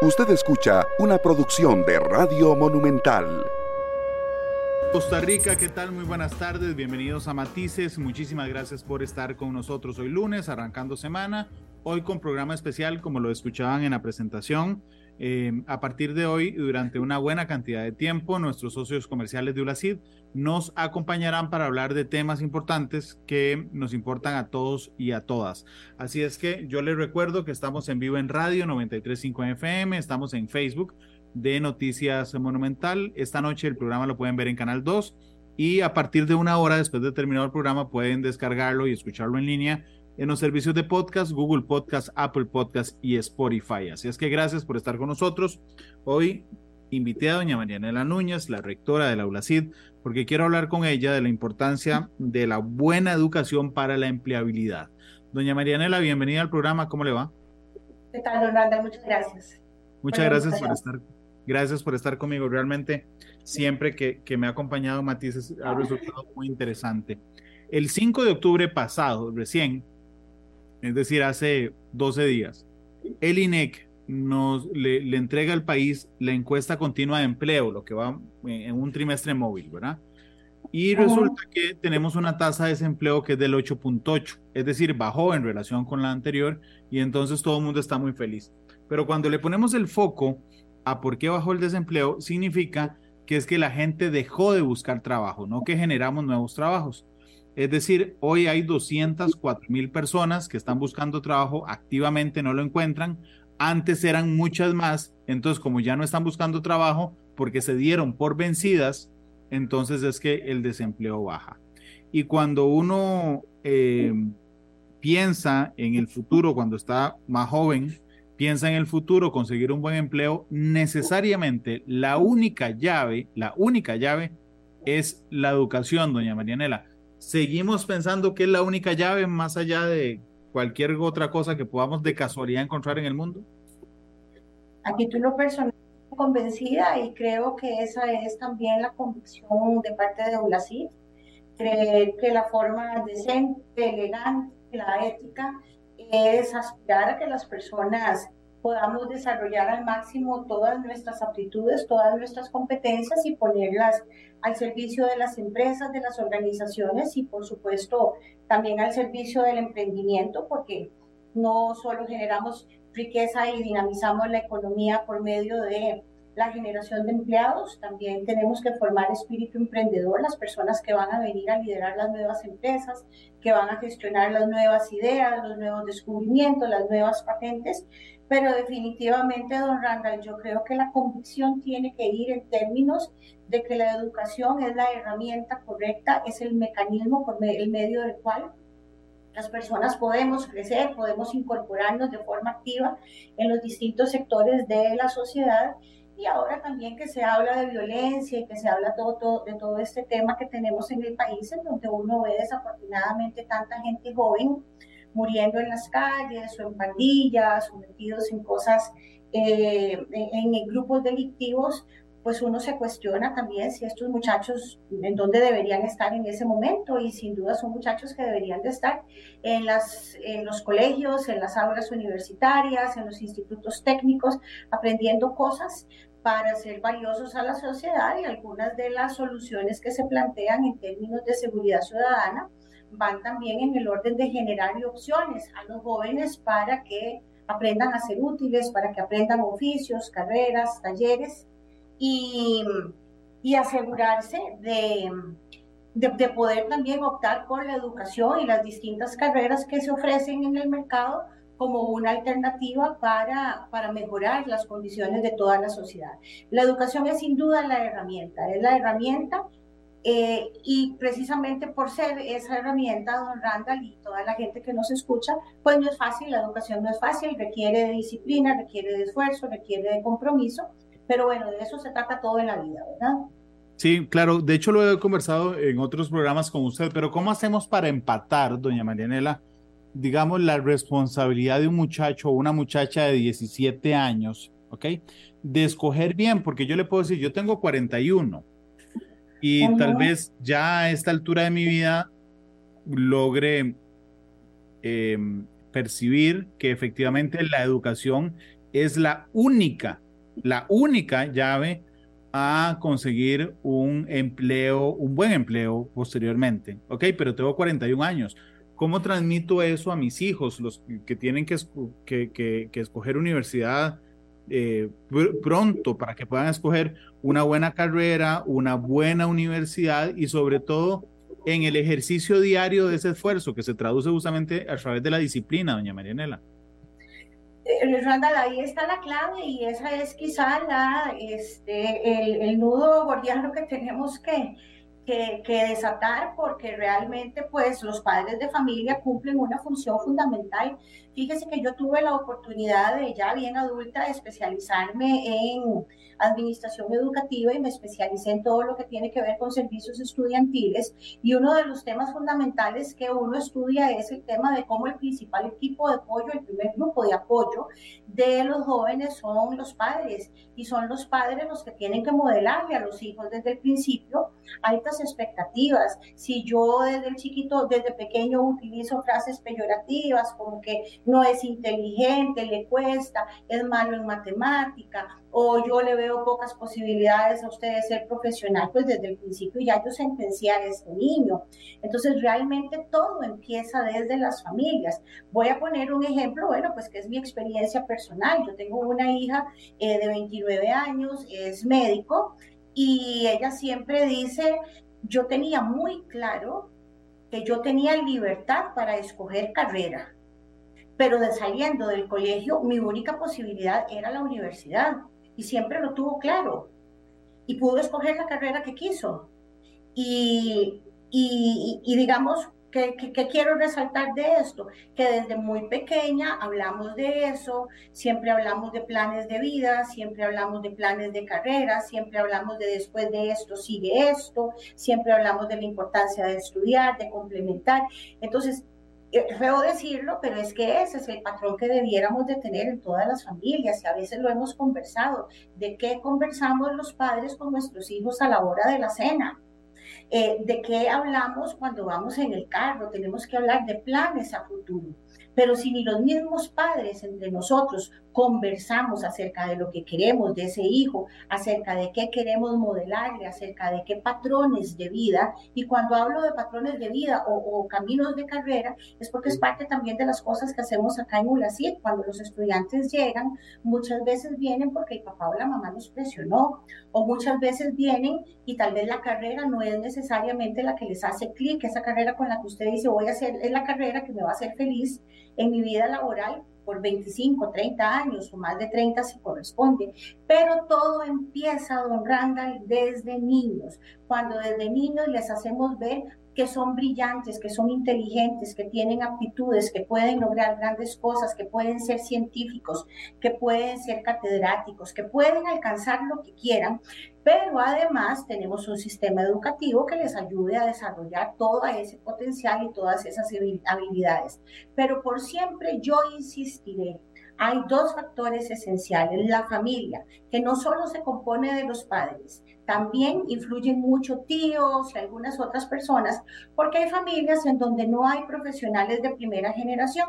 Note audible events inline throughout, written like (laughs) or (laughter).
Usted escucha una producción de Radio Monumental. Costa Rica, ¿qué tal? Muy buenas tardes, bienvenidos a Matices. Muchísimas gracias por estar con nosotros hoy lunes, arrancando semana. Hoy con programa especial, como lo escuchaban en la presentación. Eh, a partir de hoy, durante una buena cantidad de tiempo, nuestros socios comerciales de ULACID nos acompañarán para hablar de temas importantes que nos importan a todos y a todas. Así es que yo les recuerdo que estamos en vivo en radio 935 FM, estamos en Facebook de Noticias Monumental. Esta noche el programa lo pueden ver en Canal 2 y a partir de una hora después de terminar el programa pueden descargarlo y escucharlo en línea en los servicios de podcast, Google Podcast, Apple Podcast y Spotify. Así es que gracias por estar con nosotros. Hoy invité a doña Marianela Núñez, la rectora de la ULACID, porque quiero hablar con ella de la importancia de la buena educación para la empleabilidad. Doña Marianela, bienvenida al programa, ¿cómo le va? ¿Qué tal, don Randa? Muchas gracias. Muchas gracias por estar, gracias por estar conmigo. Realmente, siempre que, que me ha acompañado Matices, ha resultado muy interesante. El 5 de octubre pasado, recién, es decir, hace 12 días, el INEC nos le, entrega al país la encuesta continua de empleo, lo que va en un trimestre móvil, ¿verdad? Y resulta que tenemos una tasa de desempleo que es del 8.8, es decir, bajó en relación con la anterior y entonces todo el mundo está muy feliz. Pero cuando le ponemos el foco a por qué bajó el desempleo, significa que es que la gente dejó de buscar trabajo, no que generamos nuevos trabajos. Es decir, hoy hay 204 mil personas que están buscando trabajo, activamente no lo encuentran. Antes eran muchas más, entonces como ya no están buscando trabajo porque se dieron por vencidas, entonces es que el desempleo baja. Y cuando uno eh, piensa en el futuro, cuando está más joven, piensa en el futuro, conseguir un buen empleo, necesariamente la única llave, la única llave es la educación, doña Marianela seguimos pensando que es la única llave más allá de cualquier otra cosa que podamos de casualidad encontrar en el mundo? A título personal, convencida y creo que esa es también la convicción de parte de ULACID, creer que la forma decente, elegante, la ética es aspirar a que las personas podamos desarrollar al máximo todas nuestras aptitudes, todas nuestras competencias y ponerlas al servicio de las empresas, de las organizaciones y por supuesto también al servicio del emprendimiento, porque no solo generamos riqueza y dinamizamos la economía por medio de la generación de empleados, también tenemos que formar espíritu emprendedor, las personas que van a venir a liderar las nuevas empresas, que van a gestionar las nuevas ideas, los nuevos descubrimientos, las nuevas patentes, pero definitivamente, don Randall, yo creo que la convicción tiene que ir en términos de que la educación es la herramienta correcta, es el mecanismo por el medio del cual las personas podemos crecer, podemos incorporarnos de forma activa en los distintos sectores de la sociedad. Y ahora también que se habla de violencia y que se habla todo, todo, de todo este tema que tenemos en el país, en donde uno ve desafortunadamente tanta gente joven muriendo en las calles o en pandillas o metidos en cosas, eh, en, grupos delictivos, pues uno se cuestiona también si estos muchachos en dónde deberían estar en ese momento y sin duda son muchachos que deberían de estar en, las, en los colegios, en las aulas universitarias, en los institutos técnicos, aprendiendo cosas para ser valiosos a la sociedad y algunas de las soluciones que se plantean en términos de seguridad ciudadana van también en el orden de generar opciones a los jóvenes para que aprendan a ser útiles, para que aprendan oficios, carreras, talleres y, y asegurarse de, de, poder también optar por la educación y las distintas carreras que se ofrecen en el mercado como una alternativa para, para mejorar las condiciones de toda la sociedad. La educación es sin duda la herramienta, es la herramienta eh, y precisamente por ser esa herramienta, don Randall y toda la gente que nos escucha, pues no es fácil, la educación no es fácil, requiere disciplina, requiere de esfuerzo, requiere de compromiso, pero bueno, de eso se trata todo en la vida, ¿verdad? Sí, claro, de hecho lo he conversado en otros programas con usted, pero ¿cómo hacemos para empatar, doña Marianela, digamos, la responsabilidad de un muchacho o una muchacha de 17 años, ¿ok? De escoger bien, porque yo le puedo decir, yo tengo 41 y tal vez ya a esta altura de mi vida logre em, percibir que efectivamente la educación es la única, la única llave a conseguir un empleo, un buen empleo posteriormente. Ok, pero tengo 41 años. ¿Cómo transmito eso a mis hijos, los que tienen que, escoger universidad eh, pronto para que puedan escoger una buena carrera, una buena universidad y sobre todo en el ejercicio diario de ese esfuerzo que se traduce justamente a través de la disciplina, doña Marianela? Eh, Randall, ahí está la clave y esa es quizá la, este, el nudo gordiano que tenemos que, que, desatar porque realmente pues los padres de familia cumplen una función fundamental. Fíjese que yo tuve la oportunidad de ya bien adulta de especializarme en administración educativa y me especialicé en todo lo que tiene que ver con servicios estudiantiles y uno de los temas fundamentales que uno estudia es el tema de cómo el principal equipo de apoyo, el primer grupo de apoyo de los jóvenes son los padres y son los padres los que tienen que modelarle a los hijos desde el principio altas expectativas. Si yo desde el chiquito, desde pequeño utilizo frases peyorativas como que no es inteligente, le cuesta, es malo en matemática, o yo le veo pocas posibilidades a usted de ser profesional, pues desde el principio ya yo sentencié a este niño. Entonces realmente todo empieza desde las familias. Voy a poner un ejemplo, bueno, pues que es mi experiencia personal. Yo tengo una hija eh, de 29 años, es médico, y ella siempre dice, yo tenía muy claro que yo tenía libertad para escoger carrera, pero de saliendo del colegio mi única posibilidad era la universidad y siempre lo tuvo claro y pudo escoger la carrera que quiso. Y, digamos, ¿Qué, quiero resaltar de esto? Que desde muy pequeña hablamos de eso, siempre hablamos de planes de vida, siempre hablamos de planes de carrera, siempre hablamos de después de esto sigue esto, siempre hablamos de la importancia de estudiar, de complementar. Entonces, eh, feo decirlo, pero es que ese es el patrón que debiéramos de tener en todas las familias y a veces lo hemos conversado. ¿De qué conversamos los padres con nuestros hijos a la hora de la cena? Eh, ¿De qué hablamos cuando vamos en el carro? Tenemos que hablar de planes a futuro. Pero si ni los mismos padres entre nosotros conversamos acerca de lo que queremos de ese hijo, acerca de qué queremos modelarle, acerca de qué patrones de vida, y cuando hablo de patrones de vida o, caminos de carrera, es porque es parte también de las cosas que hacemos acá en ULACID. Cuando los estudiantes llegan, muchas veces vienen porque el papá o la mamá nos presionó, o muchas veces vienen y tal vez la carrera no es necesariamente la que les hace clic, esa carrera con la que usted dice voy a hacer, es la carrera que me va a hacer feliz en mi vida laboral por 25, 30 años o más de 30 si corresponde. Pero todo empieza, don Randall, desde niños. Cuando desde niños les hacemos ver que son brillantes, que son inteligentes, que tienen aptitudes, que pueden lograr grandes cosas, que pueden ser científicos, que pueden ser catedráticos, que pueden alcanzar lo que quieran, pero además tenemos un sistema educativo que les ayude a desarrollar todo ese potencial y todas esas habilidades. Pero por siempre yo insistiré hay dos factores esenciales. La familia, que no solo se compone de los padres, también influyen mucho tíos y algunas otras personas, porque hay familias en donde no hay profesionales de primera generación.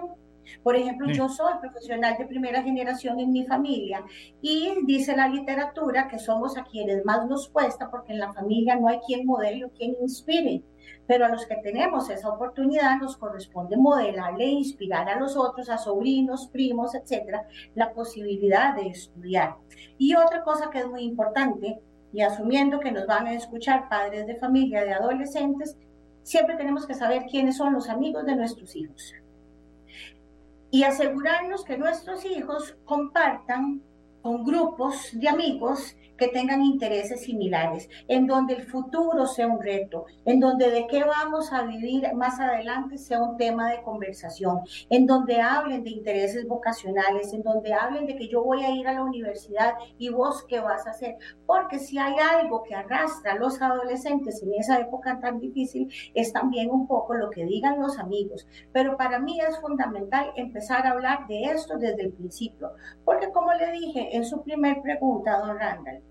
Por ejemplo, yo soy profesional de primera generación en mi familia y dice la literatura que somos a quienes más nos cuesta porque en la familia no hay quien modele o quien inspire pero a los que tenemos esa oportunidad nos corresponde modelarle e inspirar a los otros, a sobrinos, primos, etcétera, la posibilidad de estudiar. Y otra cosa que es muy importante, y asumiendo que nos van a escuchar padres de familia, de adolescentes, siempre tenemos que saber quiénes son los amigos de nuestros hijos. Y asegurarnos que nuestros hijos compartan con grupos de amigos que tengan intereses similares, en donde el futuro sea un reto, en donde de qué vamos a vivir más adelante sea un tema de conversación, en donde hablen de intereses vocacionales, en donde hablen de que yo voy a ir a la universidad y vos qué vas a hacer, porque si hay algo que arrastra a los adolescentes en esa época tan difícil, es también un poco lo que digan los amigos, pero para mí es fundamental empezar a hablar de esto desde el principio, porque como le dije en su primer pregunta, don Randall,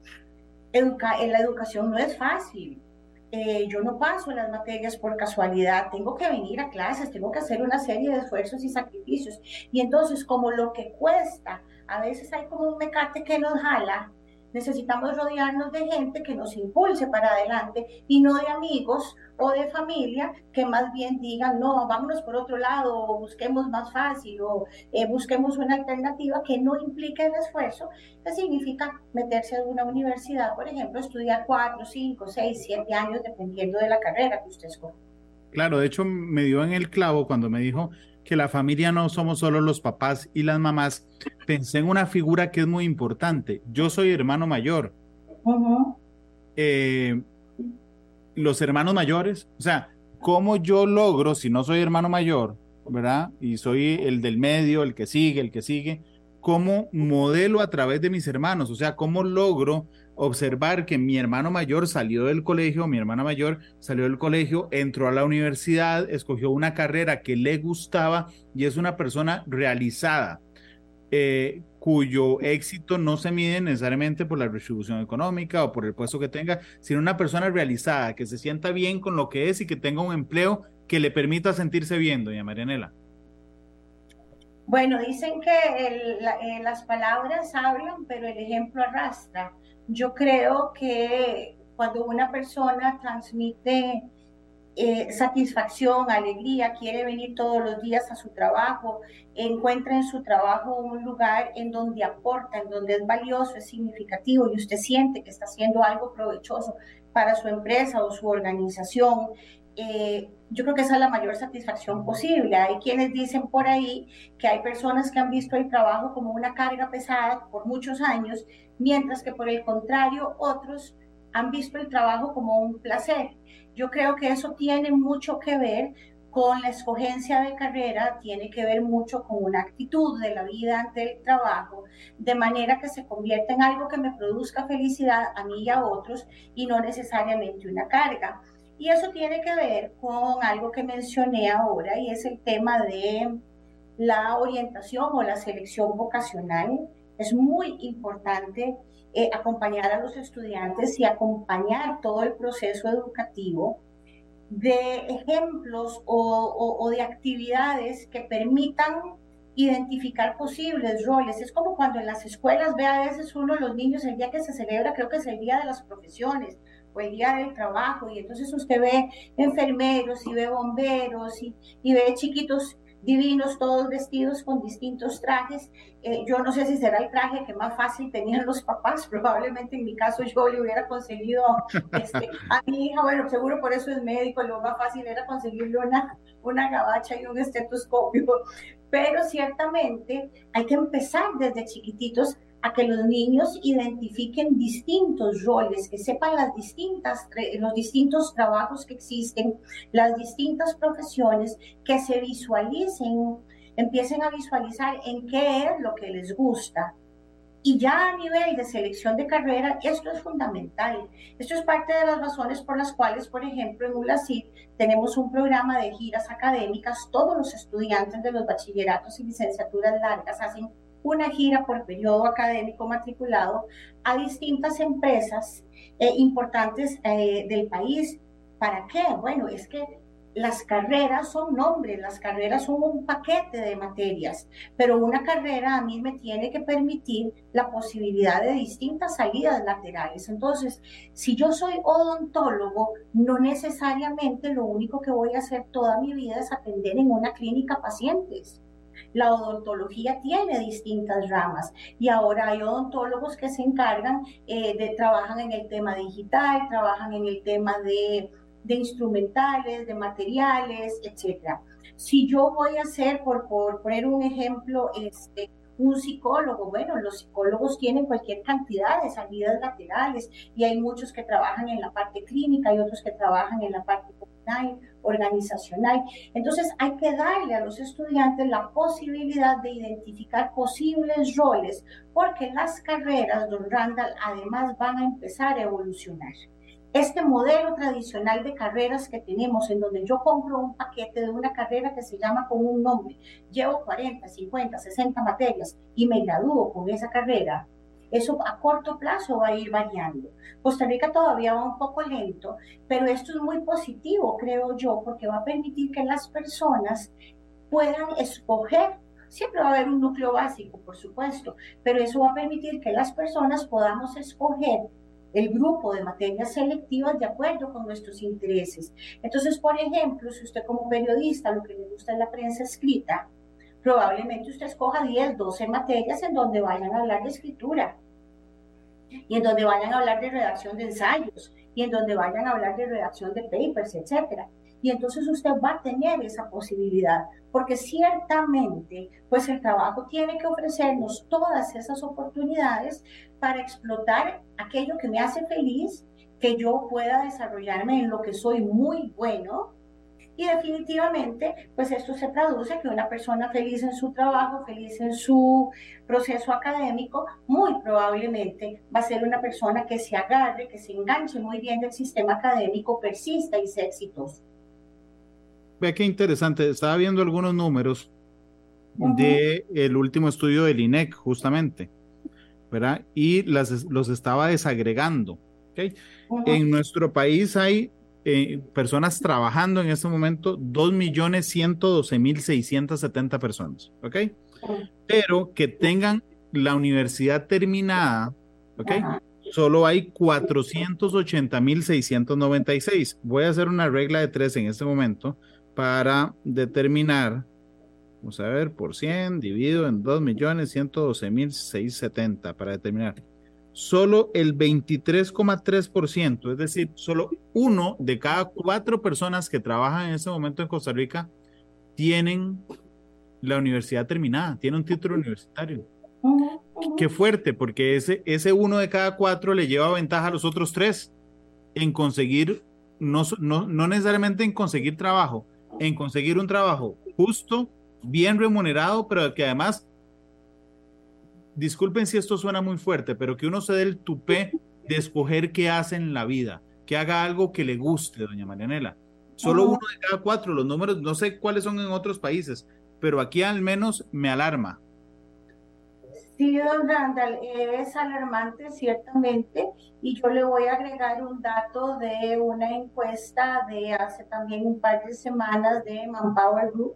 educa en la educación no es fácil. Eh, yo no paso las materias por casualidad, tengo que venir a clases, tengo que hacer una serie de esfuerzos y sacrificios. Y entonces, como lo que cuesta A veces hay como un mecate que nos jala Necesitamos rodearnos de gente que nos impulse para adelante y no de amigos o de familia que más bien digan, no, vámonos por otro lado o busquemos más fácil o eh, busquemos una alternativa que no implique el esfuerzo, que significa meterse en una universidad, por ejemplo, estudiar cuatro, cinco, seis, siete años dependiendo de la carrera que usted escoge. Claro, de hecho me dio en el clavo cuando me dijo que la familia no somos solo los papás y las mamás, pensé en una figura que es muy importante. Yo soy hermano mayor. Eh, los hermanos mayores, o sea, ¿cómo yo logro, si no soy hermano mayor, ¿verdad? Y soy el del medio, el que sigue, el que sigue, ¿cómo modelo a través de mis hermanos? O sea, ¿cómo logro observar que mi hermano mayor salió del colegio, mi hermana mayor salió del colegio, entró a la universidad, escogió una carrera que le gustaba y es una persona realizada, eh, cuyo éxito no se mide necesariamente por la retribución económica o por el puesto que tenga, sino una persona realizada, que se sienta bien con lo que es y que tenga un empleo que le permita sentirse bien, doña Marianela. Bueno, dicen que eh, las palabras hablan, pero el ejemplo arrastra. Yo creo que cuando una persona transmite eh, satisfacción, alegría, quiere venir todos los días a su trabajo, encuentra en su trabajo un lugar en donde aporta, en donde es valioso, es significativo y usted siente que está haciendo algo provechoso para su empresa o su organización, eh, yo creo que esa es la mayor satisfacción posible. Hay quienes dicen por ahí que hay personas que han visto el trabajo como una carga pesada por muchos años, mientras que por el contrario otros han visto el trabajo como un placer. Yo creo que eso tiene mucho que ver con la escogencia de carrera, tiene que ver mucho con una actitud de la vida ante el trabajo, de manera que se convierta en algo que me produzca felicidad a mí y a otros y no necesariamente una carga. Y eso tiene que ver con algo que mencioné ahora y es el tema de la orientación o la selección vocacional. Es muy importante eh, acompañar a los estudiantes y acompañar todo el proceso educativo de ejemplos o, o de actividades que permitan identificar posibles roles. Es como cuando en las escuelas ve a veces uno los niños el día que se celebra, creo que es el día de las profesiones el día del trabajo, y entonces usted ve enfermeros y ve bomberos y, y ve chiquitos divinos, todos vestidos con distintos trajes. Eh, yo no sé si será el traje que más fácil tenían los papás, (laughs) probablemente en mi caso yo le hubiera conseguido este, a mi hija, bueno, seguro por eso es médico, lo más fácil era conseguirle una, una gabacha y un estetoscopio, pero ciertamente hay que empezar desde chiquititos a que los niños identifiquen distintos roles, que sepan las distintas, los distintos trabajos que existen, las distintas profesiones, que se visualicen, empiecen a visualizar en qué es lo que les gusta. Y ya a nivel de selección de carrera, esto es fundamental. Esto es parte de las razones por las cuales, por ejemplo, en ULACID tenemos un programa de giras académicas. Todos los estudiantes de los bachilleratos y licenciaturas largas hacen una gira por periodo académico matriculado a distintas empresas eh, importantes eh, del país. ¿Para qué? Bueno, es que las carreras son nombres, las carreras son un paquete de materias, pero una carrera a mí me tiene que permitir la posibilidad de distintas salidas laterales. Entonces, si yo soy odontólogo, no necesariamente lo único que voy a hacer toda mi vida es atender en una clínica pacientes la odontología tiene distintas ramas y ahora hay odontólogos que se encargan eh, de, trabajan en el tema digital, trabajan en el tema de, de instrumentales, de materiales, etcétera. Si yo voy a hacer, por, por poner un ejemplo, este, un psicólogo. Bueno, los psicólogos tienen cualquier cantidad de salidas laterales y hay muchos que trabajan en la parte clínica y otros que trabajan en la parte comunal, organizacional. Entonces hay que darle a los estudiantes la posibilidad de identificar posibles roles porque las carreras, don Randall, además van a empezar a evolucionar este modelo tradicional de carreras que tenemos, en donde yo compro un paquete de una carrera que se llama con un nombre, llevo 40, 50, 60 materias y me gradúo con esa carrera, eso a corto plazo va a ir variando. Costa Rica todavía va un poco lento, pero esto es muy positivo, creo yo, porque va a permitir que las personas puedan escoger Siempre va a haber un núcleo básico, por supuesto, pero eso va a permitir que las personas podamos escoger el grupo de materias selectivas de acuerdo con nuestros intereses. Entonces, por ejemplo, si usted como periodista lo que le gusta es la prensa escrita, probablemente usted escoja 10, 12 materias en donde vayan a hablar de escritura y en donde vayan a hablar de redacción de ensayos y en donde vayan a hablar de redacción de papers, etcétera. Y entonces usted va a tener esa posibilidad, porque ciertamente, pues el trabajo tiene que ofrecernos todas esas oportunidades para explotar aquello que me hace feliz, que yo pueda desarrollarme en lo que soy muy bueno y definitivamente, pues esto se traduce que una persona feliz en su trabajo, feliz en su proceso académico, muy probablemente va a ser una persona que se agarre, que se enganche muy bien del sistema académico, persista y sea exitoso. Ve qué interesante, estaba viendo algunos números de el último estudio del INEC, justamente, ¿verdad? Y las, los estaba desagregando. ¿okay? En nuestro país hay eh, personas trabajando en este momento, 2.112.670 personas, ¿ok? Pero que tengan la universidad terminada, ¿ok? Solo hay 480.696. Voy a hacer una regla de tres en este momento para determinar, vamos a ver, por 100 dividido en 2.112.670 para determinar solo el 23,3%, es decir, solo uno de cada cuatro personas que trabajan en este momento en Costa Rica tienen la universidad terminada, tienen un título universitario. Qué fuerte, porque ese, ese uno de cada cuatro le lleva ventaja a los otros tres en conseguir, no, no, no necesariamente en conseguir trabajo, en conseguir un trabajo justo, bien remunerado, pero que además disculpen si esto suena muy fuerte, pero que uno se dé el tupé de escoger qué hace en la vida, que haga algo que le guste, doña Marianela. Solo uno de cada cuatro, los números, no sé cuáles son en otros países, pero aquí al menos me alarma. Sí, don Randall, es alarmante ciertamente y yo le voy a agregar un dato de una encuesta de hace también un par de semanas de Manpower Group,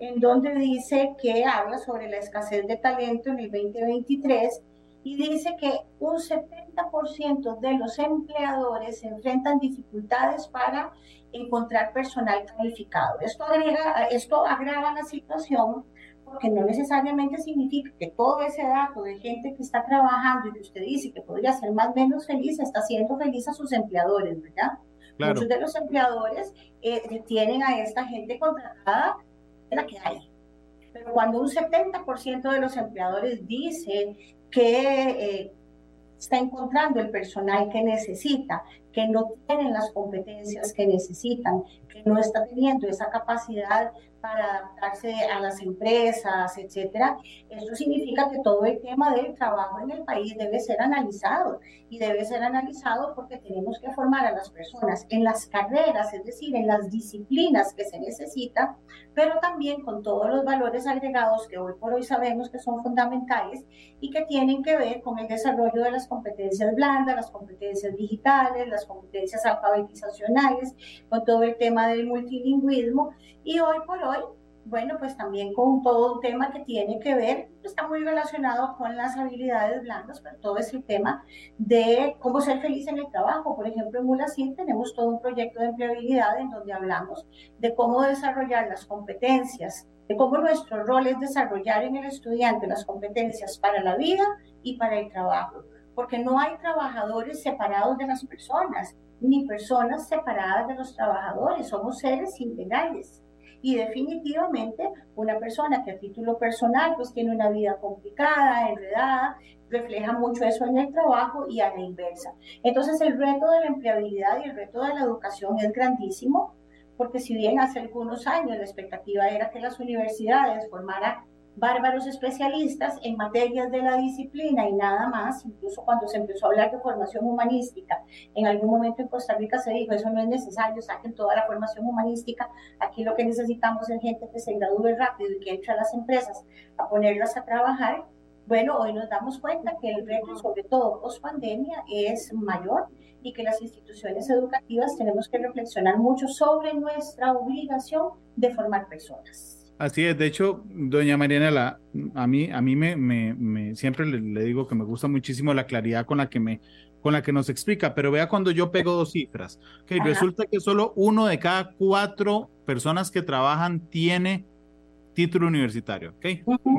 en donde dice que habla sobre la escasez de talento en el 2023 y dice que un 70% de los empleadores enfrentan dificultades para encontrar personal calificado. Esto, agrega, esto agrava la situación porque no necesariamente significa que todo ese dato de gente que está trabajando y que usted dice que podría ser más o menos feliz, está haciendo feliz a sus empleadores, ¿verdad? Muchos de los empleadores eh, tienen a esta gente contratada la que hay. Pero cuando un 70% de los empleadores dicen que eh, está encontrando el personal que necesita, que no tienen las competencias que necesitan, no está teniendo esa capacidad para adaptarse a las empresas, etcétera. Esto significa que todo el tema del trabajo en el país debe ser analizado y debe ser analizado porque tenemos que formar a las personas en las carreras, es decir, en las disciplinas que se necesitan, pero también con todos los valores agregados que hoy por hoy sabemos que son fundamentales y que tienen que ver con el desarrollo de las competencias blandas, las competencias digitales, las competencias alfabetizacionales, con todo el tema del multilingüismo y hoy por hoy bueno, pues también con todo un tema que tiene que ver, está muy relacionado con las habilidades blandas, pero todo es el tema de cómo ser feliz en el trabajo. Por ejemplo, en Mulacid tenemos todo un proyecto de empleabilidad en donde hablamos de cómo desarrollar las competencias, de cómo nuestro rol es desarrollar en el estudiante las competencias para la vida y para el trabajo, porque no hay trabajadores separados de las personas, ni personas separadas de los trabajadores, somos seres integrales. Y definitivamente una persona que a título personal pues tiene una vida complicada, enredada, refleja mucho eso en el trabajo y a la inversa. Entonces el reto de la empleabilidad y el reto de la educación es grandísimo, porque si bien hace algunos años la expectativa era que las universidades formaran bárbaros especialistas en materias de la disciplina y nada más, incluso cuando se empezó a hablar de formación humanística, en algún momento en Costa Rica se dijo, eso no es necesario, saquen toda la formación humanística, aquí lo que necesitamos es gente que se gradúe rápido y que entre a las empresas a ponerlas a trabajar. Bueno, hoy nos damos cuenta que el reto, sobre todo post pandemia, es mayor y que las instituciones educativas tenemos que reflexionar mucho sobre nuestra obligación de formar personas Así es, de hecho, doña Marianela, a mí, a mí me, me, siempre le, digo que me gusta muchísimo la claridad con la que me, con la que nos explica, pero vea cuando yo pego dos cifras, que resulta que solo uno de cada cuatro personas que trabajan tiene título universitario, ¿ok?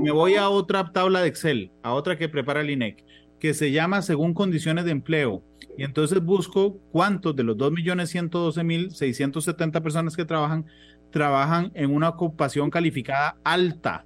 Me voy a otra tabla de Excel, a otra que prepara el INEC, que se llama según condiciones de empleo, y entonces busco cuántos de los 2.112.670 personas que trabajan trabajan en una ocupación calificada alta,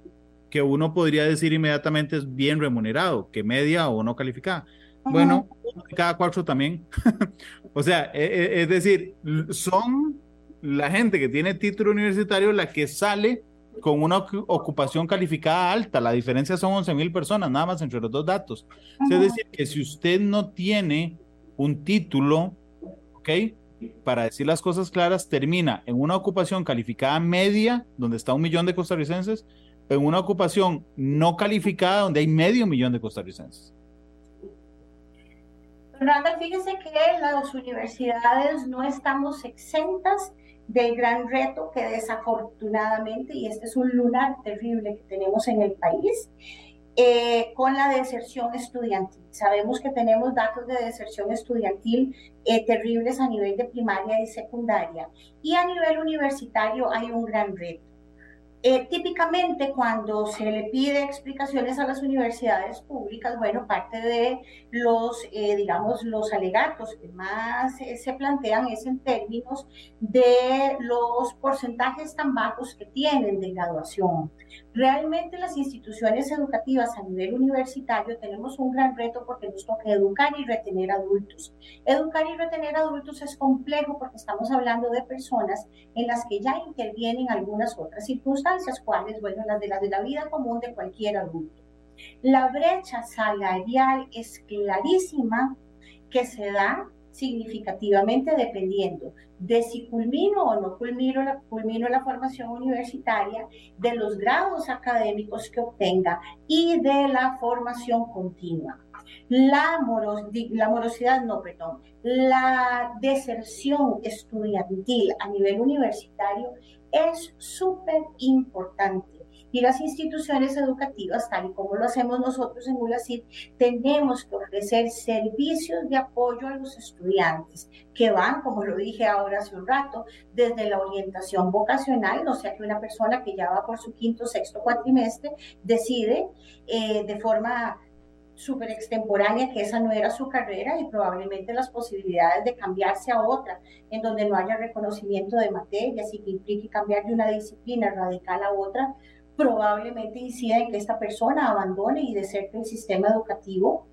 que uno podría decir inmediatamente es bien remunerado, que media o no calificada. Bueno, cada cuatro también. (laughs) o sea, e, e, es decir, son la gente que tiene título universitario la que sale con una ocupación calificada alta. La diferencia son 11 mil personas, nada más entre los dos datos. Es decir, que si usted no tiene un título, ¿ok? Para decir las cosas claras, termina en una ocupación calificada media, donde está un millón de costarricenses, en una ocupación no calificada, donde hay medio millón de costarricenses. Randall, fíjese que las universidades no estamos exentas del gran reto que desafortunadamente, y este es un lunar terrible que tenemos en el país, eh, con la deserción estudiantil. Sabemos que tenemos datos de deserción estudiantil eh, terribles a nivel de primaria y secundaria. Y a nivel universitario hay un gran reto. Eh, típicamente cuando se le pide explicaciones a las universidades públicas, bueno, parte de los, eh, digamos, los alegatos que más eh, se plantean es en términos de los porcentajes tan bajos que tienen de graduación. Realmente las instituciones educativas a nivel universitario tenemos un gran reto porque nos toca educar y retener adultos. Educar y retener adultos es complejo porque estamos hablando de personas en las que ya intervienen algunas otras circunstancias cuáles, bueno, las de, la de la vida común de cualquier adulto. La brecha salarial es clarísima que se da significativamente dependiendo de si culmino o no culmino la, culmino la formación universitaria, de los grados académicos que obtenga y de la formación continua. La, la morosidad, no, perdón, la deserción estudiantil a nivel universitario es súper importante. Y las instituciones educativas, tal y como lo hacemos nosotros en ULACID, tenemos que ofrecer servicios de apoyo a los estudiantes que van, como lo dije ahora hace un rato, desde la orientación vocacional, no sea que una persona que ya va por su quinto, sexto cuatrimestre decide eh, de forma súper extemporánea, que esa no era su carrera y probablemente las posibilidades de cambiarse a otra, en donde no haya reconocimiento de materias y que implique cambiar de una disciplina radical a otra, probablemente incida en que esta persona abandone y deserte el sistema educativo,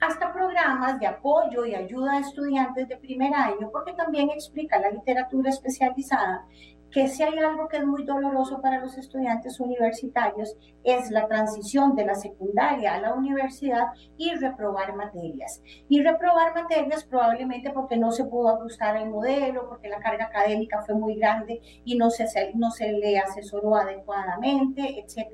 hasta programas de apoyo y ayuda a estudiantes de primer año, porque también explica la literatura especializada que si hay algo que es muy doloroso para los estudiantes universitarios es la transición de la secundaria a la universidad y reprobar materias. Y reprobar materias probablemente porque no se pudo ajustar el modelo, porque la carga académica fue muy grande y no se, no se le asesoró adecuadamente, etc.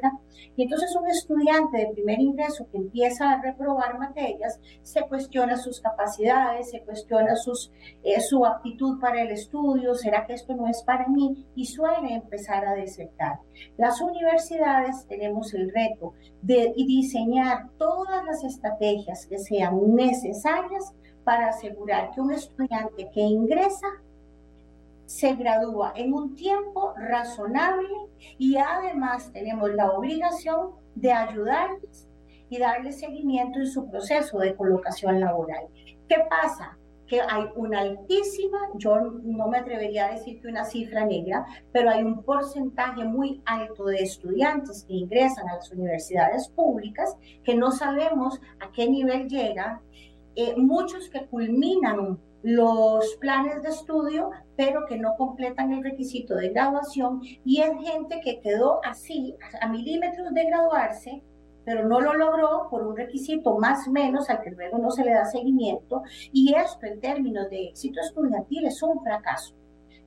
Y entonces un estudiante de primer ingreso que empieza a reprobar materias se cuestiona sus capacidades, se cuestiona sus, eh, su aptitud para el estudio, ¿será que esto no es para mí? Y suele empezar a desertar. Las universidades tenemos el reto de diseñar todas las estrategias que sean necesarias para asegurar que un estudiante que ingresa se gradúa en un tiempo razonable y además tenemos la obligación de ayudarles y darle seguimiento en su proceso de colocación laboral. ¿Qué pasa? Que hay una altísima, yo no me atrevería a decir que una cifra negra, pero hay un porcentaje muy alto de estudiantes que ingresan a las universidades públicas que no sabemos a qué nivel llegan, eh, muchos que culminan los planes de estudio, pero que no completan el requisito de graduación, y es gente que quedó así, a milímetros de graduarse, pero no lo logró por un requisito más menos al que luego no se le da seguimiento, y esto en términos de éxito estudiantil es un fracaso.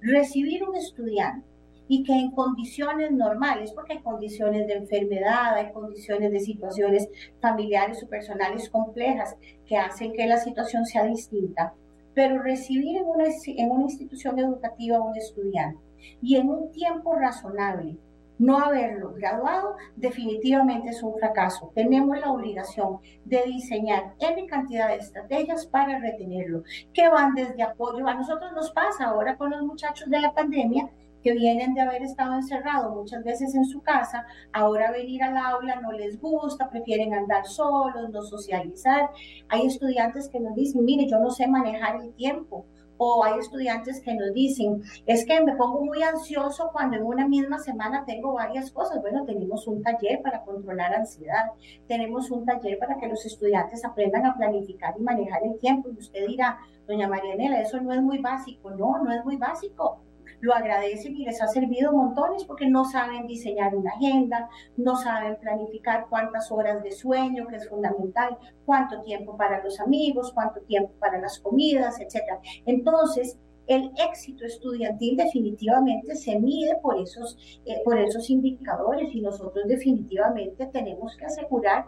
Recibir un estudiante y que en condiciones normales, porque hay condiciones de enfermedad, hay condiciones de situaciones familiares o personales complejas que hacen que la situación sea distinta, pero recibir en una, en una institución educativa a un estudiante y en un tiempo razonable no haberlo graduado definitivamente es un fracaso. Tenemos la obligación de diseñar N cantidad de estrategias para retenerlo, que van desde apoyo. A nosotros nos pasa ahora con los muchachos de la pandemia que vienen de haber estado encerrados muchas veces en su casa, ahora venir al aula no les gusta, prefieren andar solos, no socializar. Hay estudiantes que nos dicen, mire, yo no sé manejar el tiempo, o hay estudiantes que nos dicen, es que me pongo muy ansioso cuando en una misma semana tengo varias cosas. Bueno, tenemos un taller para controlar ansiedad, tenemos un taller para que los estudiantes aprendan a planificar y manejar el tiempo. Y usted dirá, doña Marianela, eso no es muy básico. No, no es muy básico lo agradecen y les ha servido montones porque no saben diseñar una agenda, no saben planificar cuántas horas de sueño, que es fundamental, cuánto tiempo para los amigos, cuánto tiempo para las comidas, etc. Entonces, el éxito estudiantil definitivamente se mide por esos, eh, por esos indicadores y nosotros definitivamente tenemos que asegurar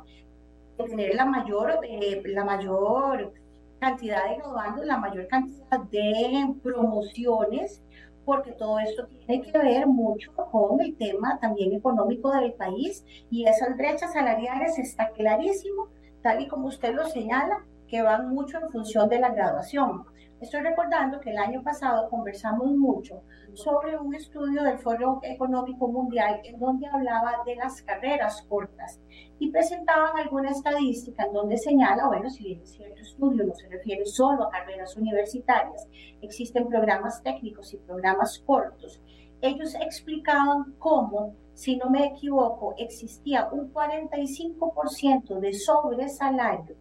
de tener la mayor, eh, la mayor cantidad de graduandos, la mayor cantidad de promociones porque todo esto tiene que ver mucho con el tema también económico del país y esas brechas salariales está clarísimo, tal y como usted lo señala, que van mucho en función de la graduación. Estoy recordando que el año pasado conversamos mucho sobre un estudio del Foro Económico Mundial en donde hablaba de las carreras cortas y presentaban alguna estadística en donde señala, bueno, si bien cierto estudio no se refiere solo a carreras universitarias, existen programas técnicos y programas cortos. Ellos explicaban cómo, si no me equivoco, existía un 45% de sobresalario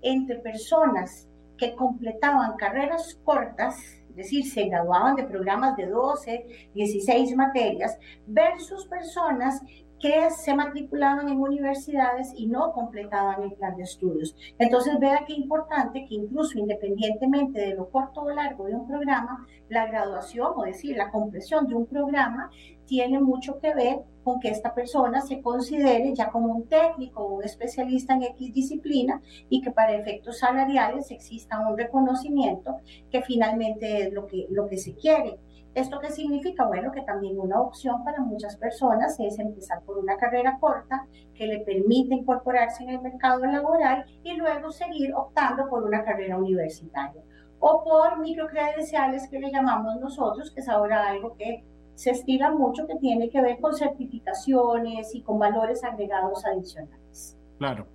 entre personas que completaban carreras cortas, es decir, se graduaban de programas de 12, 16 materias, versus personas que se matriculaban en universidades y no completaban el plan de estudios. Entonces, vea qué importante que incluso independientemente de lo corto o largo de un programa, la graduación, o decir, la compresión de un programa, tiene mucho que ver con que esta persona se considere ya como un técnico o un especialista en X disciplina y que para efectos salariales exista un reconocimiento que finalmente es lo que, lo que se quiere. ¿Esto qué significa? Bueno, que también una opción para muchas personas es empezar por una carrera corta que le permite incorporarse en el mercado laboral y luego seguir optando por una carrera universitaria. O por microcredenciales que le llamamos nosotros, que es ahora algo que se estila mucho, que tiene que ver con certificaciones y con valores agregados adicionales. Claro.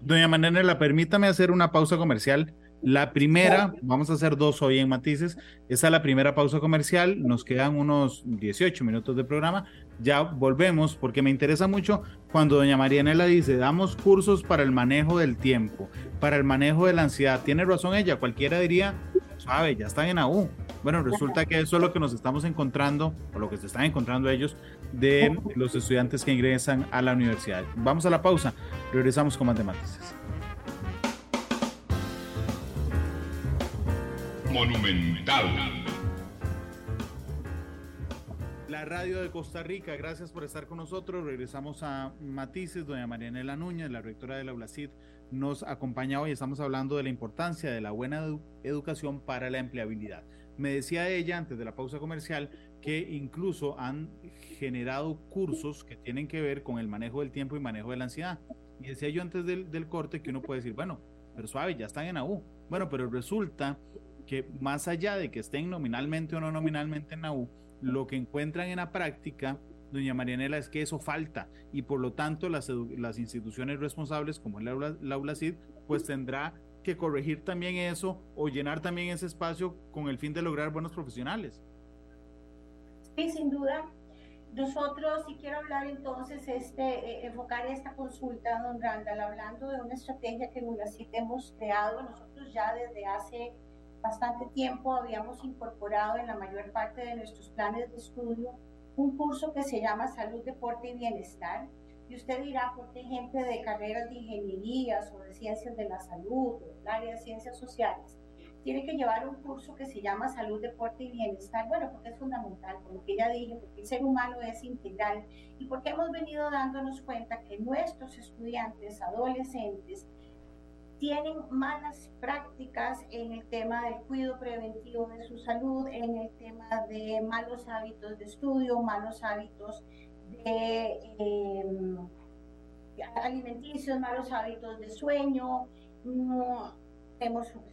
Doña Manela, permítame hacer una pausa comercial. La primera, vamos a hacer dos hoy en Matices, esa es la primera pausa comercial, nos quedan unos 18 minutos de programa, ya volvemos porque me interesa mucho cuando doña Marianela dice, damos cursos para el manejo del tiempo, para el manejo de la ansiedad, tiene razón ella, cualquiera diría, sabe, ya están en AU. Bueno, resulta que eso es lo que nos estamos encontrando, o lo que se están encontrando ellos, de los estudiantes que ingresan a la universidad. Vamos a la pausa, regresamos con más de Matices. Monumental. Radio de Costa Rica, gracias por estar con nosotros. Regresamos a Matices, doña Marianela Núñez, la rectora de la ULACID, nos acompaña hoy. Estamos hablando de la importancia de la buena educación para la empleabilidad. Me decía ella antes de la pausa comercial que incluso han generado cursos que tienen que ver con el manejo del tiempo y manejo de la ansiedad. Y decía yo antes del, del corte que uno puede decir, bueno, pero suave, ya están en AU. Bueno, pero resulta que más allá de que estén nominalmente o no nominalmente en la U, lo que encuentran en la práctica, doña Marianela, es que eso falta y por lo tanto las, las instituciones responsables, como la, la ULACID, pues tendrá que corregir también eso o llenar también ese espacio con el fin de lograr buenos profesionales. Sí, sin duda. Nosotros, si quiero hablar entonces, este, eh, enfocar esta consulta, don Randall, hablando de una estrategia que en hemos creado nosotros ya desde hace bastante tiempo habíamos incorporado en la mayor parte de nuestros planes de estudio un curso que se llama Salud, Deporte y Bienestar. Y usted dirá, ¿por qué gente de carreras de ingenierías o de ciencias de la salud o del área de ciencias sociales tiene que llevar un curso que se llama Salud, Deporte y Bienestar? Bueno, porque es fundamental, como que ya dije, porque el ser humano es integral y porque hemos venido dándonos cuenta que nuestros estudiantes, adolescentes, tienen malas prácticas en el tema del cuidado preventivo de su salud, en el tema de malos hábitos de estudio, malos hábitos de em, alimenticios, malos hábitos de sueño. No,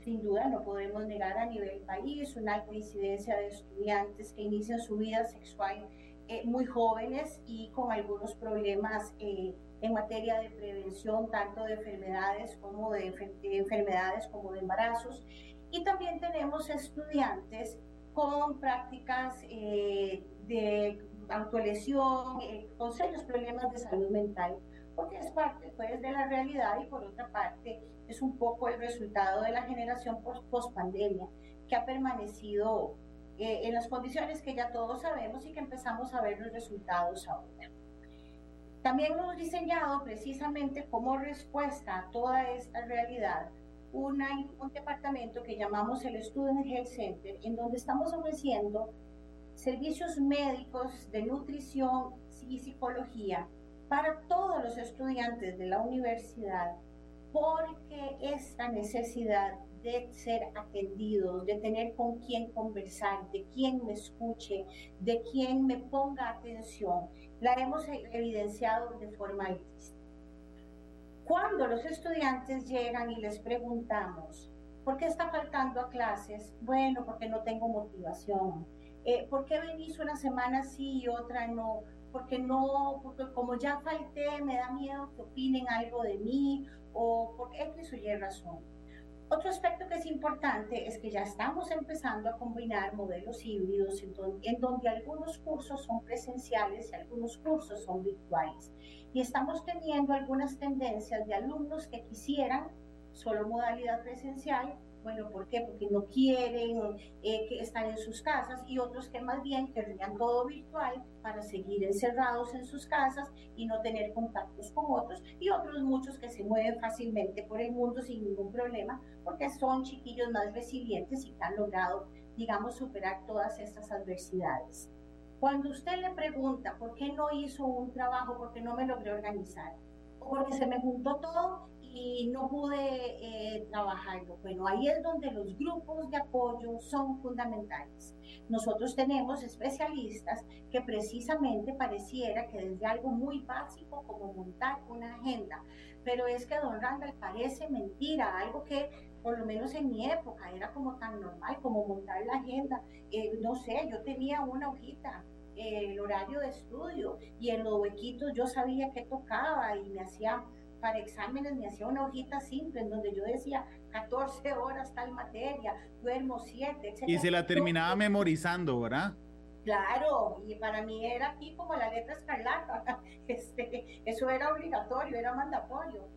sin duda, no podemos negar a nivel país una alta incidencia de estudiantes que inician su vida sexual eh, muy jóvenes y con algunos problemas eh, en materia de prevención, tanto de enfermedades como de, enfermedades como de embarazos. Y también tenemos estudiantes con prácticas eh, de autolesión, con serios problemas de salud mental porque es parte pues, de la realidad y por otra parte es un poco el resultado de la generación post pandemia que ha permanecido eh, en las condiciones que ya todos sabemos y que empezamos a ver los resultados ahora. También hemos diseñado precisamente como respuesta a toda esta realidad una, un departamento que llamamos el Student Health Center, en donde estamos ofreciendo servicios médicos de nutrición y psicología para todos los estudiantes de la universidad porque esta necesidad de ser atendidos, de tener con quién conversar, de quién me escuche, de quién me ponga atención, la hemos evidenciado de forma. Cuando los estudiantes llegan y les preguntamos, ¿por qué está faltando a clases? Bueno, porque no tengo motivación. Eh, ¿Por qué venís una semana sí y otra no? porque no, porque como ya falté, me da miedo que opinen algo de mí o por X o Y razón. Otro aspecto que es importante es que ya estamos empezando a combinar modelos híbridos en donde, algunos cursos son presenciales y algunos cursos son virtuales. Y estamos teniendo algunas tendencias de alumnos que quisieran solo modalidad presencial bueno, ¿por qué? Porque no quieren eh, que estar en sus casas y otros que más bien querrían todo virtual para seguir encerrados en sus casas y no tener contactos con otros y otros muchos que se mueven fácilmente por el mundo sin ningún problema porque son chiquillos más resilientes y que han logrado, digamos, superar todas estas adversidades. Cuando usted le pregunta por qué no hizo un trabajo, por qué no me logré organizar, porque se me juntó todo y no pude eh, trabajarlo. Bueno, ahí es donde los grupos de apoyo son fundamentales. Nosotros tenemos especialistas que precisamente pareciera que desde algo muy básico como montar una agenda, pero es que don Randall parece mentira, algo que por lo menos en mi época era como tan normal como montar la agenda. Eh, no sé, yo tenía una hojita eh, el horario de estudio y en los huequitos yo sabía qué tocaba y me hacía para exámenes me hacía una hojita simple en donde yo decía 14 horas tal materia, duermo 7, etc. Y se la terminaba memorizando, ¿verdad? Claro, y para mí era aquí como la letra escarlata, (laughs) este, eso era obligatorio, era mandatorio.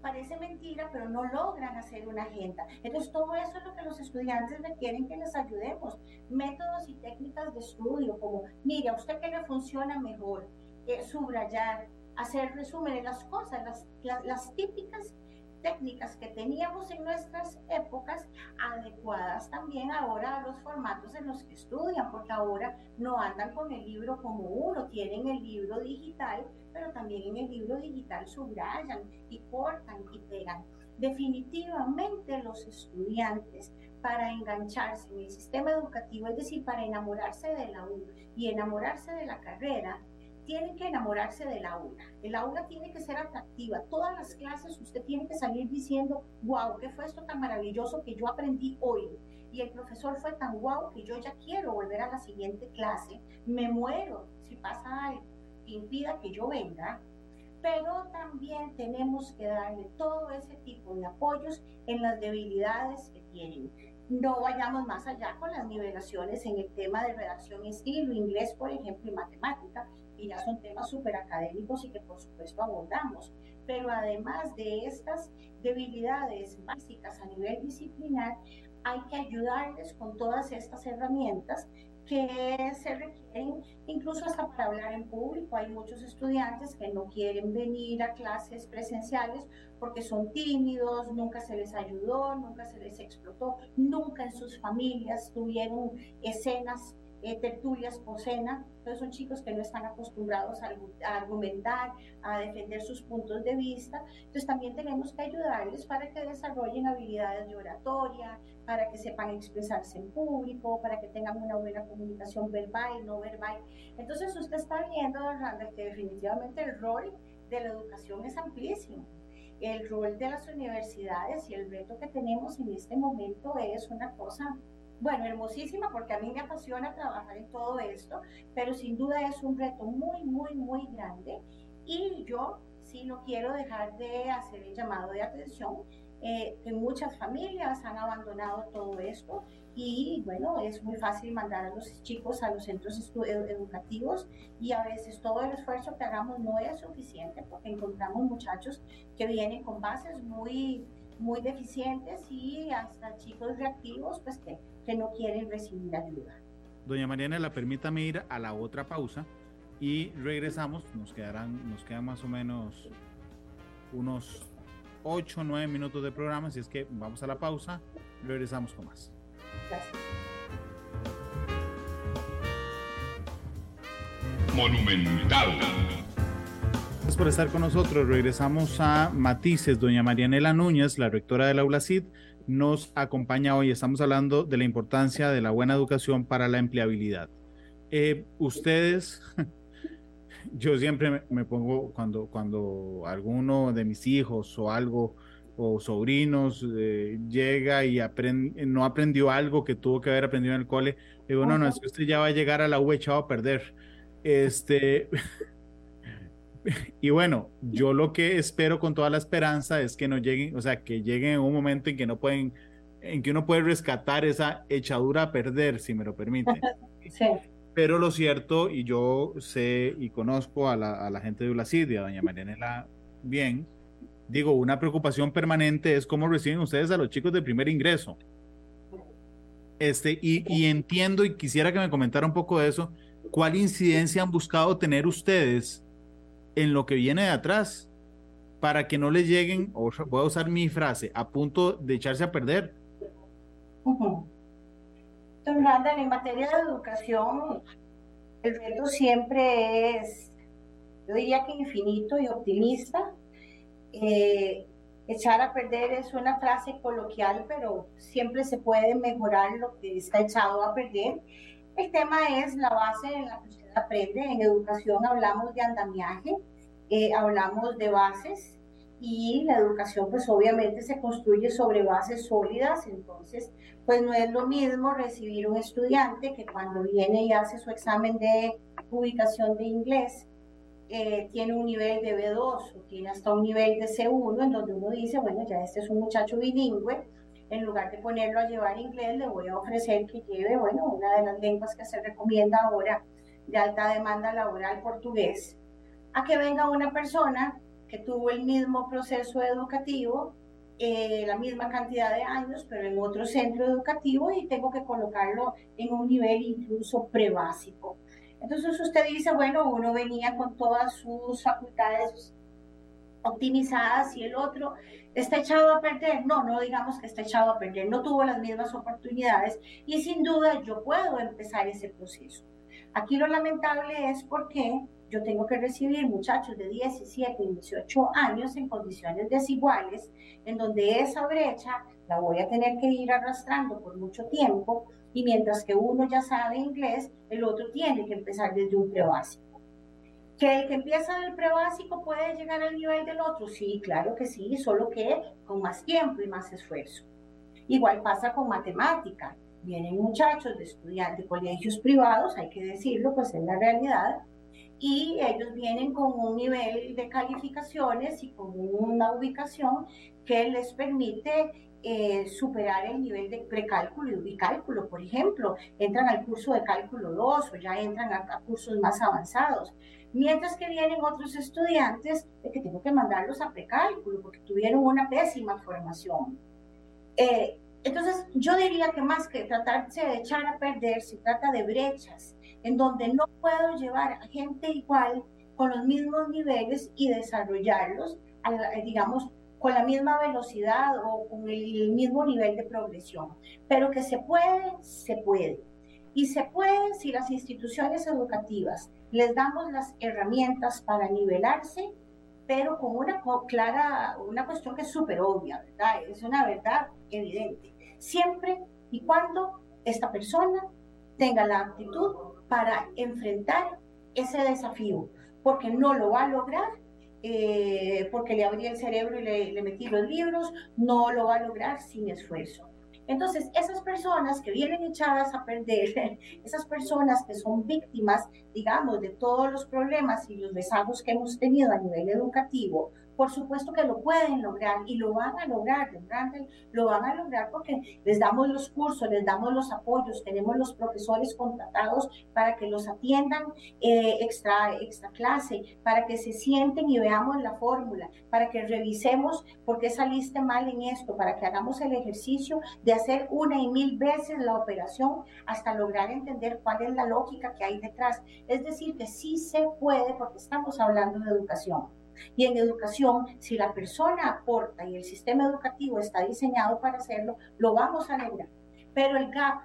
Parece mentira, pero no logran hacer una agenda. Entonces, todo eso es lo que los estudiantes requieren que les ayudemos. Métodos y técnicas de estudio, como, mire, a usted qué le funciona mejor, eh, subrayar, hacer resumen de las cosas, las, las, típicas técnicas que teníamos en nuestras épocas, adecuadas también ahora a los formatos en los que estudian, porque ahora no andan con el libro como uno, tienen el libro digital, pero también en el libro digital subrayan y cortan y pegan. Definitivamente los estudiantes para engancharse en el sistema educativo, es decir, para enamorarse de la U y enamorarse de la carrera, tienen que enamorarse del aula. El aula tiene que ser atractiva. Todas las clases usted tiene que salir diciendo, wow, ¿qué fue esto tan maravilloso que yo aprendí hoy? Y el profesor fue tan wow que yo ya quiero volver a la siguiente clase. Me muero si pasa algo que impida que yo venga. Pero también tenemos que darle todo ese tipo de apoyos en las debilidades que tienen no vayamos más allá con las nivelaciones en el tema de redacción y estilo, inglés, por ejemplo, y matemática, ya son temas súper académicos y que por supuesto abordamos. Pero además de estas debilidades básicas a nivel disciplinar, hay que ayudarles con todas estas herramientas que se requieren incluso hasta para hablar en público. Hay muchos estudiantes que no quieren venir a clases presenciales porque son tímidos, nunca se les ayudó, nunca se les explotó, nunca en sus familias tuvieron escenas eh, tertulias por cena. Entonces son chicos que no están acostumbrados a, argumentar, a defender sus puntos de vista. Entonces también tenemos que ayudarles para que desarrollen habilidades de oratoria, para que sepan expresarse en público, para que tengan una buena comunicación verbal y no verbal. Entonces usted está viendo, Randa, que definitivamente el rol de la educación es amplísimo. El rol de las universidades y el reto que tenemos en este momento es una cosa bueno, hermosísima porque a mí me apasiona trabajar en todo esto, pero sin duda es un reto muy, muy, muy grande. Y yo sí no quiero dejar de hacer el llamado de atención eh, que muchas familias han abandonado todo esto. Y bueno, es muy fácil mandar a los chicos a los centros educativos y a veces todo el esfuerzo que hagamos no es suficiente porque encontramos muchachos que vienen con bases muy muy deficientes y hasta chicos reactivos pues que que no quieren recibir ayuda. Doña Mariana, permítame ir a la otra pausa y regresamos. Nos quedarán, nos quedan más o menos unos 8 o 9 minutos de programa, así es que vamos a la pausa, regresamos con más. Gracias. Monumental. Gracias por estar con nosotros. Regresamos a Matices. Doña Marianela Núñez, la rectora del Aula CID, nos acompaña hoy. Estamos hablando de la importancia de la buena educación para la empleabilidad. Eh, ustedes, (laughs) yo siempre me, pongo cuando, cuando alguno de mis hijos o algo o sobrinos eh, llega y aprende, no aprendió algo que tuvo que haber aprendido en el cole, digo, no, no, es que usted ya va a llegar a la U echado a perder. Este, (laughs) (laughs) y bueno, yo lo que espero con toda la esperanza es que no lleguen, o sea, que lleguen en un momento en que no pueden, en que uno puede rescatar esa echadura a perder, si me lo permite. Sí. Pero lo cierto, y yo sé y conozco a la, a la gente de ULACID y a doña Marianela bien, digo, una preocupación permanente es cómo reciben ustedes a los chicos de primer ingreso. Este, y, y entiendo y quisiera que me comentara un poco de eso. ¿Cuál incidencia han buscado tener ustedes en lo que viene de atrás para que no les lleguen, voy a usar mi frase, a punto de echarse a perder. Entonces, en materia de educación, el reto siempre es, yo diría que infinito y optimista. Eh, echar a perder es una frase coloquial, pero siempre se puede mejorar lo que está echado a perder. El tema es la base en la que aprende. En educación hablamos de andamiaje, eh, hablamos de bases y la educación pues obviamente se construye sobre bases sólidas, entonces pues no es lo mismo recibir un estudiante que cuando viene y hace su examen de ubicación de inglés eh, tiene un nivel de B2 o tiene hasta un nivel de C1 en donde uno dice, bueno, ya este es un muchacho bilingüe, en lugar de ponerlo a llevar inglés, le voy a ofrecer que lleve, bueno, una de las lenguas que se recomienda ahora de alta demanda laboral portugués, a que venga una persona que tuvo el mismo proceso educativo, eh, la misma cantidad de años, pero en otro centro educativo y tengo que colocarlo en un nivel incluso prebásico. Entonces usted dice, bueno, uno venía con todas sus facultades optimizadas y el otro está echado a perder. No, no digamos que está echado a perder, no tuvo las mismas oportunidades y sin duda yo puedo empezar ese proceso. Aquí lo lamentable es porque yo tengo que recibir muchachos de 17 y 18 años en condiciones desiguales, en donde esa brecha la voy a tener que ir arrastrando por mucho tiempo y mientras que uno ya sabe inglés, el otro tiene que empezar desde un prebásico. ¿Que el que empieza del prebásico puede llegar al nivel del otro? Sí, claro que sí, solo que con más tiempo y más esfuerzo. Igual pasa con matemática vienen muchachos de estudiantes de colegios privados, hay que decirlo, pues es la realidad, y ellos vienen con un nivel de calificaciones y con una ubicación que les permite eh, superar el nivel de precálculo y bicálculo, por ejemplo, entran al curso de cálculo 2 o ya entran a, cursos más avanzados. Mientras que vienen otros estudiantes de que tengo que mandarlos a precálculo porque tuvieron una pésima formación. Eh, entonces, yo diría que más que tratarse de echar a perder, se trata de brechas en donde no puedo llevar a gente igual con los mismos niveles y desarrollarlos, digamos, con la misma velocidad o con el mismo nivel de progresión. Pero que se puede, se puede. Y se puede si las instituciones educativas les damos las herramientas para nivelarse, pero con una clara, una cuestión que es súper obvia, ¿verdad? Es una verdad evidente. Siempre y cuando esta persona tenga la aptitud para enfrentar ese desafío, porque no lo va a lograr eh, porque le abrí el cerebro y le, le metí los libros, no lo va a lograr sin esfuerzo. Entonces, esas personas que vienen echadas a perder, (laughs) esas personas que son víctimas, digamos, de todos los problemas y los rezagos que hemos tenido a nivel educativo, por supuesto que lo pueden lograr y lo van a lograr, lo van a lograr porque les damos los cursos, les damos los apoyos, tenemos los profesores contratados para que los atiendan eh, extra, extra clase, para que se sienten y veamos la fórmula, para que revisemos por qué saliste mal en esto, para que hagamos el ejercicio de hacer una y mil veces la operación hasta lograr entender cuál es la lógica que hay detrás. Es decir, que sí se puede porque estamos hablando de educación. Y en educación, si la persona aporta y el sistema educativo está diseñado para hacerlo, lo vamos a lograr. Pero el gap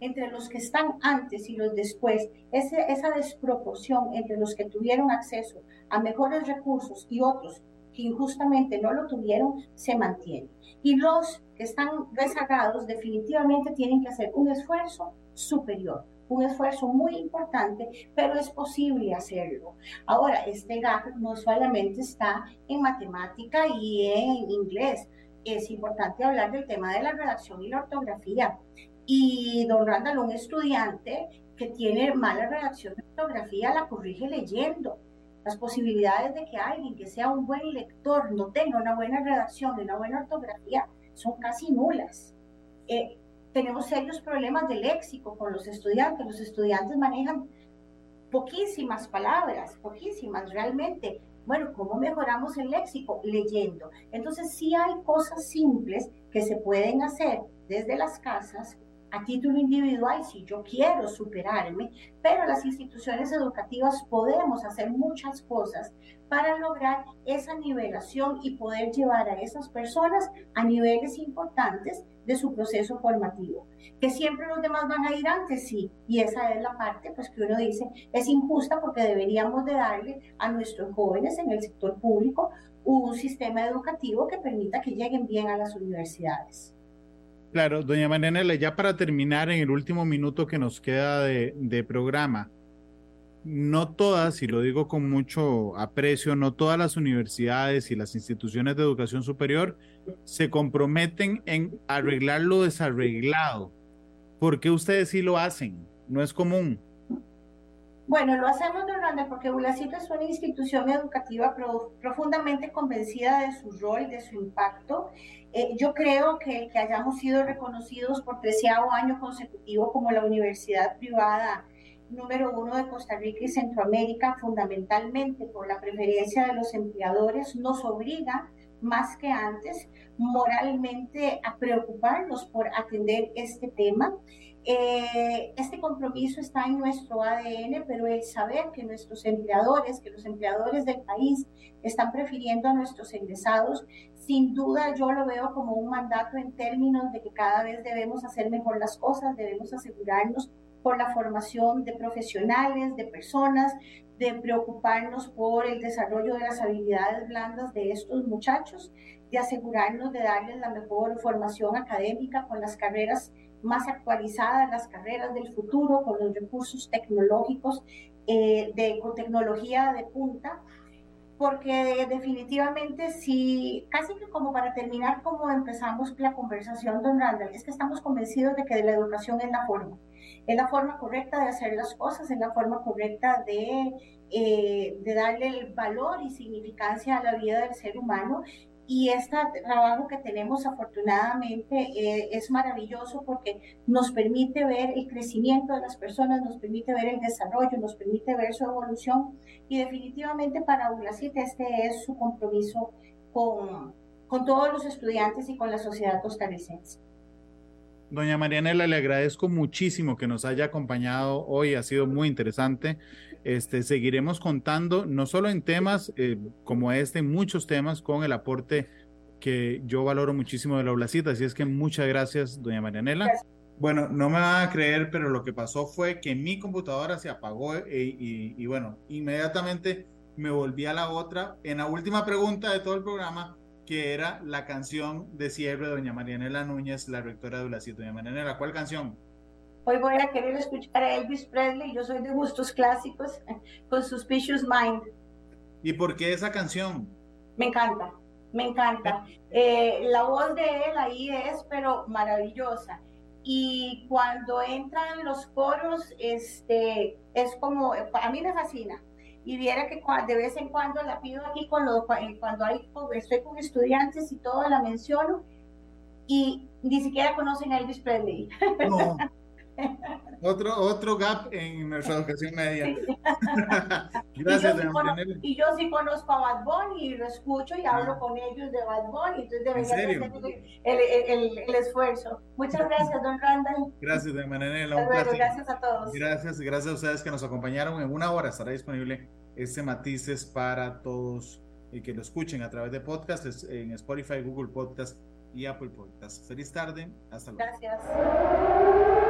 entre los que están antes y los después, esa desproporción entre los que tuvieron acceso a mejores recursos y otros que injustamente no lo tuvieron, se mantiene. Y los que están rezagados definitivamente tienen que hacer un esfuerzo superior un esfuerzo muy importante, pero es posible hacerlo. Ahora, este gap no solamente está en matemática y en inglés, es importante hablar del tema de la redacción y la ortografía. Y don Randall, un estudiante que tiene mala redacción y ortografía, la corrige leyendo. Las posibilidades de que alguien que sea un buen lector no tenga una buena redacción y una buena ortografía son casi nulas. Eh, tenemos serios problemas de léxico con los estudiantes. Los estudiantes manejan poquísimas palabras, poquísimas realmente. Bueno, ¿cómo mejoramos el léxico? Leyendo. Entonces, sí hay cosas simples que se pueden hacer desde las casas a título individual si yo quiero superarme, pero las instituciones educativas podemos hacer muchas cosas para lograr esa nivelación y poder llevar a esas personas a niveles importantes de su proceso formativo. Que siempre los demás van a ir antes, sí, y esa es la parte pues que uno dice es injusta porque deberíamos de darle a nuestros jóvenes en el sector público un sistema educativo que permita que lleguen bien a las universidades. Claro, doña Marianela, ya para terminar en el último minuto que nos queda de, programa, no todas, y lo digo con mucho aprecio, no todas las universidades y las instituciones de educación superior se comprometen en arreglar lo desarreglado. ¿Por qué ustedes sí lo hacen? No es común. Bueno, lo hacemos, Don porque ULACIT es una institución educativa profundamente convencida de su rol, de su impacto. Eh, yo creo que que hayamos sido reconocidos por treceavo año consecutivo como la universidad privada número uno de Costa Rica y Centroamérica, fundamentalmente por la preferencia de los empleadores, nos obliga más que antes moralmente a preocuparnos por atender este tema. Eh, este compromiso está en nuestro ADN, pero el saber que nuestros empleadores, que los empleadores del país están prefiriendo a nuestros egresados, sin duda yo lo veo como un mandato en términos de que cada vez debemos hacer mejor las cosas, debemos asegurarnos por la formación de profesionales, de personas, de preocuparnos por el desarrollo de las habilidades blandas de estos muchachos, de asegurarnos de darles la mejor formación académica con las carreras más actualizadas, las carreras del futuro, con los recursos tecnológicos, eh, de, con tecnología de punta, porque definitivamente si, casi que como para terminar como empezamos la conversación, don Randall, es que estamos convencidos de que la educación es la forma es la forma correcta de hacer las cosas, es la forma correcta de, eh, de darle el valor y significancia a la vida del ser humano. Y este trabajo que tenemos afortunadamente eh, es maravilloso porque nos permite ver el crecimiento de las personas, nos permite ver el desarrollo, nos permite ver su evolución y definitivamente para ULACIT este es su compromiso con, con todos los estudiantes y con la sociedad costarricense. Doña Marianela, le agradezco muchísimo que nos haya acompañado hoy, ha sido muy interesante. Este, seguiremos contando, no solo en temas eh, como este, muchos temas, con el aporte que yo valoro muchísimo de la Oblacita. Así es que muchas gracias, doña Marianela. Bueno, no me van a creer, pero lo que pasó fue que mi computadora se apagó y, y, y bueno, inmediatamente me volví a la otra en la última pregunta de todo el programa que era la canción de cierre de doña Marianela Núñez, la rectora de ULACIT. Doña Marianela, ¿cuál canción? Hoy voy a querer escuchar a Elvis Presley, yo soy de gustos clásicos, con Suspicious Mind. ¿Y por qué esa canción? Me encanta, me encanta. Eh, la voz de él ahí es, pero maravillosa. Y cuando entran los coros, este, es como, a mí me fascina y viera que de vez en cuando la pido aquí cuando, eh, cuando hay, estoy con estudiantes y todo la menciono y ni siquiera conocen a Elvis Presley. No. (laughs) otro, otro gap en nuestra educación media. (laughs) Gracias, y yo, y yo sí conozco a Bad Bunny y lo escucho y hablo con ellos de Bad Bunny, entonces debería hacer el, el, el, esfuerzo. Muchas gracias, don Randall. Gracias, don Mananela. Un Gracias a todos. Gracias, gracias a ustedes que nos acompañaron. En una hora estará disponible este Matices para todos y que lo escuchen a través de podcasts en Spotify, Google Podcast y Apple Podcast. Feliz tarde. Hasta luego. Gracias.